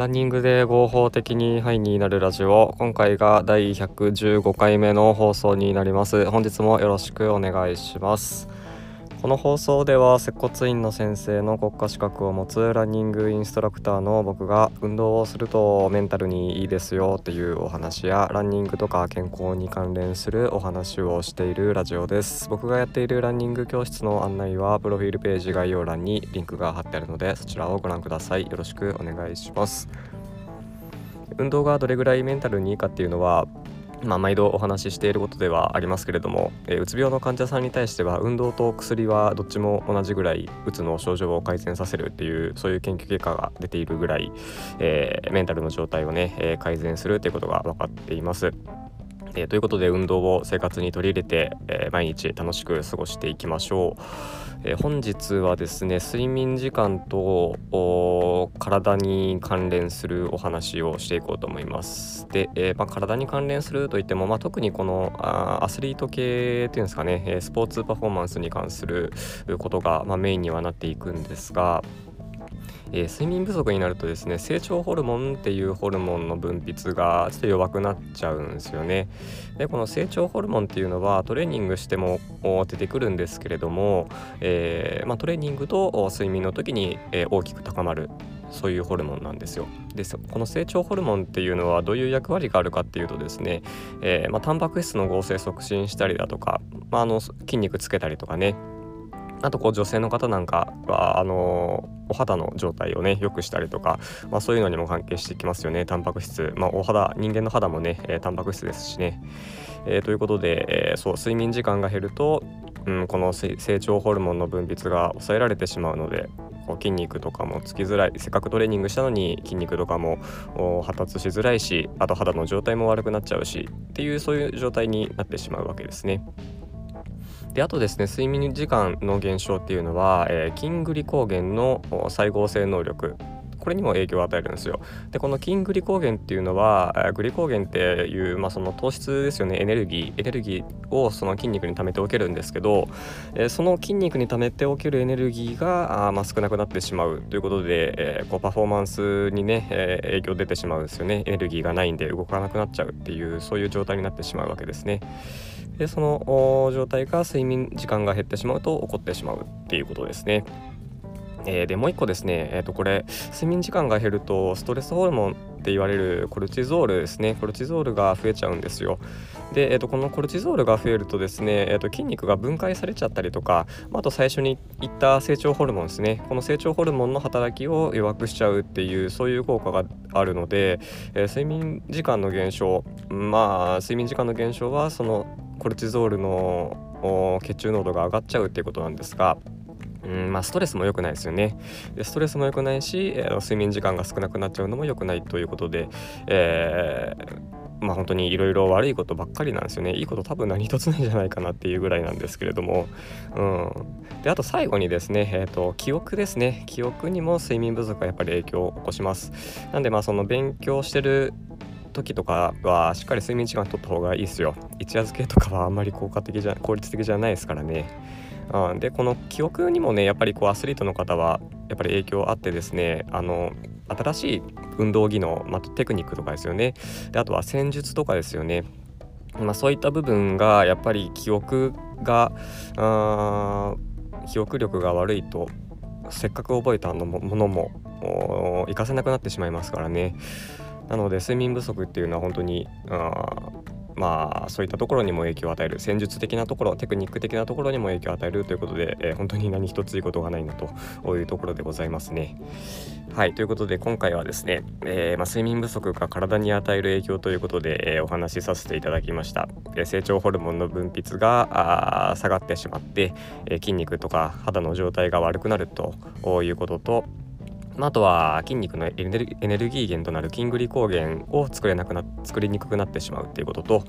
ランニングで合法的にハイになるラジオ。今回が第115回目の放送になります。本日もよろしくお願いします。この放送では接骨院の先生の国家資格を持つランニングインストラクターの僕が運動をするとメンタルにいいですよっていうお話やランニングとか健康に関連するお話をしているラジオです。僕がやっているランニング教室の案内はプロフィールページ概要欄にリンクが貼ってあるのでそちらをご覧ください。よろしくお願いします。運動がどれぐらいメンタルにいいかっていうのはまあ、毎度お話ししていることではありますけれども、えー、うつ病の患者さんに対しては運動と薬はどっちも同じぐらいうつの症状を改善させるっていうそういう研究結果が出ているぐらい、えー、メンタルの状態をね、えー、改善するということが分かっています。えー、ということで運動を生活に取り入れて、えー、毎日楽しく過ごしていきましょう、えー、本日はですね睡眠時間と体に関連するお話をしていこうと思います。で、えまあ、体に関連するといっても、まあ、特にこのあアスリート系っていうんですかねスポーツパフォーマンスに関することが、まあ、メインにはなっていくんですがえー、睡眠不足になるとですね成長ホルモンっていうホルモンの分泌がちょっと弱くなっちゃうんですよね。でこの成長ホルモンっていうのはトレーニングしても出てくるんですけれども、えー、まあ、トレーニングと睡眠の時に、えー、大きく高まるそういうホルモンなんですよ。でこの成長ホルモンっていうのはどういう役割があるかっていうとですね、えーまあ、タンパク質の合成促進したりだとか、まあ、あの筋肉つけたりとかねあとこう女性の方なんかはあのお肌の状態をね良くしたりとか、まあ、そういうのにも関係してきますよね。タンパク質、まあ、お肌人間の肌もね、えー、タンパク質ですしね、えー、ということで、えー、そう睡眠時間が減ると、うん、この成長ホルモンの分泌が抑えられてしまうので筋肉とかもつきづらい。せっかくトレーニングしたのに筋肉とかも発達しづらいしあと肌の状態も悪くなっちゃうしっていうそういう状態になってしまうわけですね。であとですね睡眠時間の減少っていうのは、えー、筋グリコーゲンの細合成能力これにも影響を与えるんですよ。でこの筋グリコーゲンっていうのはグリコーゲンっていう、まあ、その糖質ですよねエネルギーエネルギーをその筋肉に貯めておけるんですけど、えー、その筋肉に貯めておけるエネルギーがあ、まあ、少なくなってしまうということで、えー、こうパフォーマンスにね、えー、影響出てしまうんですよねエネルギーがないんで動かなくなっちゃうっていうそういう状態になってしまうわけですね。でその状態が睡眠時間が減ってしまうと起こってしまうっていうことですね。えー、でもう一個ですね、えー、とこれ睡眠時間が減るとストレスホルモンって言われるコルチゾールですね。コルチゾールが増えちゃうんですよ。で、えー、とこのコルチゾールが増えるとですね、えー、と筋肉が分解されちゃったりとかあと最初に言った成長ホルモンですね。この成長ホルモンの働きを弱くしちゃうっていうそういう効果があるので、えー、睡眠時間の減少まあ睡眠時間の減少はそのコルチゾールの血中濃度が上がっちゃうっていうことなんですがうんまあ、ストレスも良くないですよね。でストレスも良くないし、えー、睡眠時間が少なくなっちゃうのも良くないということで、えー、まあ本当にいろいろ悪いことばっかりなんですよね。いいこと多分何一つないんじゃないかなっていうぐらいなんですけれども、うん、であと最後にですね、えーと、記憶ですね。記憶にも睡眠不足がやっぱり影響を起こします。なんでまあその勉強してる時とかはしっかり睡眠時間取った方がいいですよ。一夜漬けとかはあんまり効果的じゃ効率的じゃないですからね。うん、でこの記憶にもねやっぱりこうアスリートの方はやっぱり影響あってですねあの新しい運動技能、まあ、テクニックとかですよね。であとは戦術とかですよね、まあ、そういった部分がやっぱり記憶が記憶力が悪いとせっかく覚えたのもものも活かせなくなってしまいますからね。なので睡眠不足っていうのは本当にあまあそういったところにも影響を与える戦術的なところテクニック的なところにも影響を与えるということで、えー、本当に何一ついいことがないなというところでございますね。はいということで今回はですね、えー、まあ、睡眠不足が体に与える影響ということで、えー、お話しさせていただきました。え成長ホルモンの分泌が下がってしまって、え筋肉とか肌の状態が悪くなるということとまあ、あとは筋肉のエネルギー源となる筋グリコーゲンを作れなくな作りにくくなってしまうっていうことと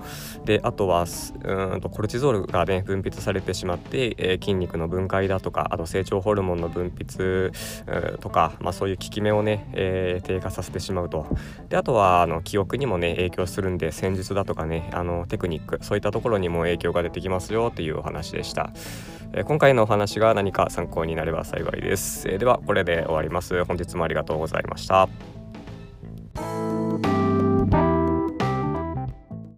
であとはうんとコルチゾールがね分泌されてしまって、えー、筋肉の分解だとかあと成長ホルモンの分泌とか、まあ、そういう効き目をね、えー、低下させてしまうと。であとはあの記憶にもね影響するんで戦術だとかねあのテクニックそういったところにも影響が出てきますよっていうお話でした。え今回のお話が何か参考になれば幸いです、えではこれで終わります。日もありがとうございました。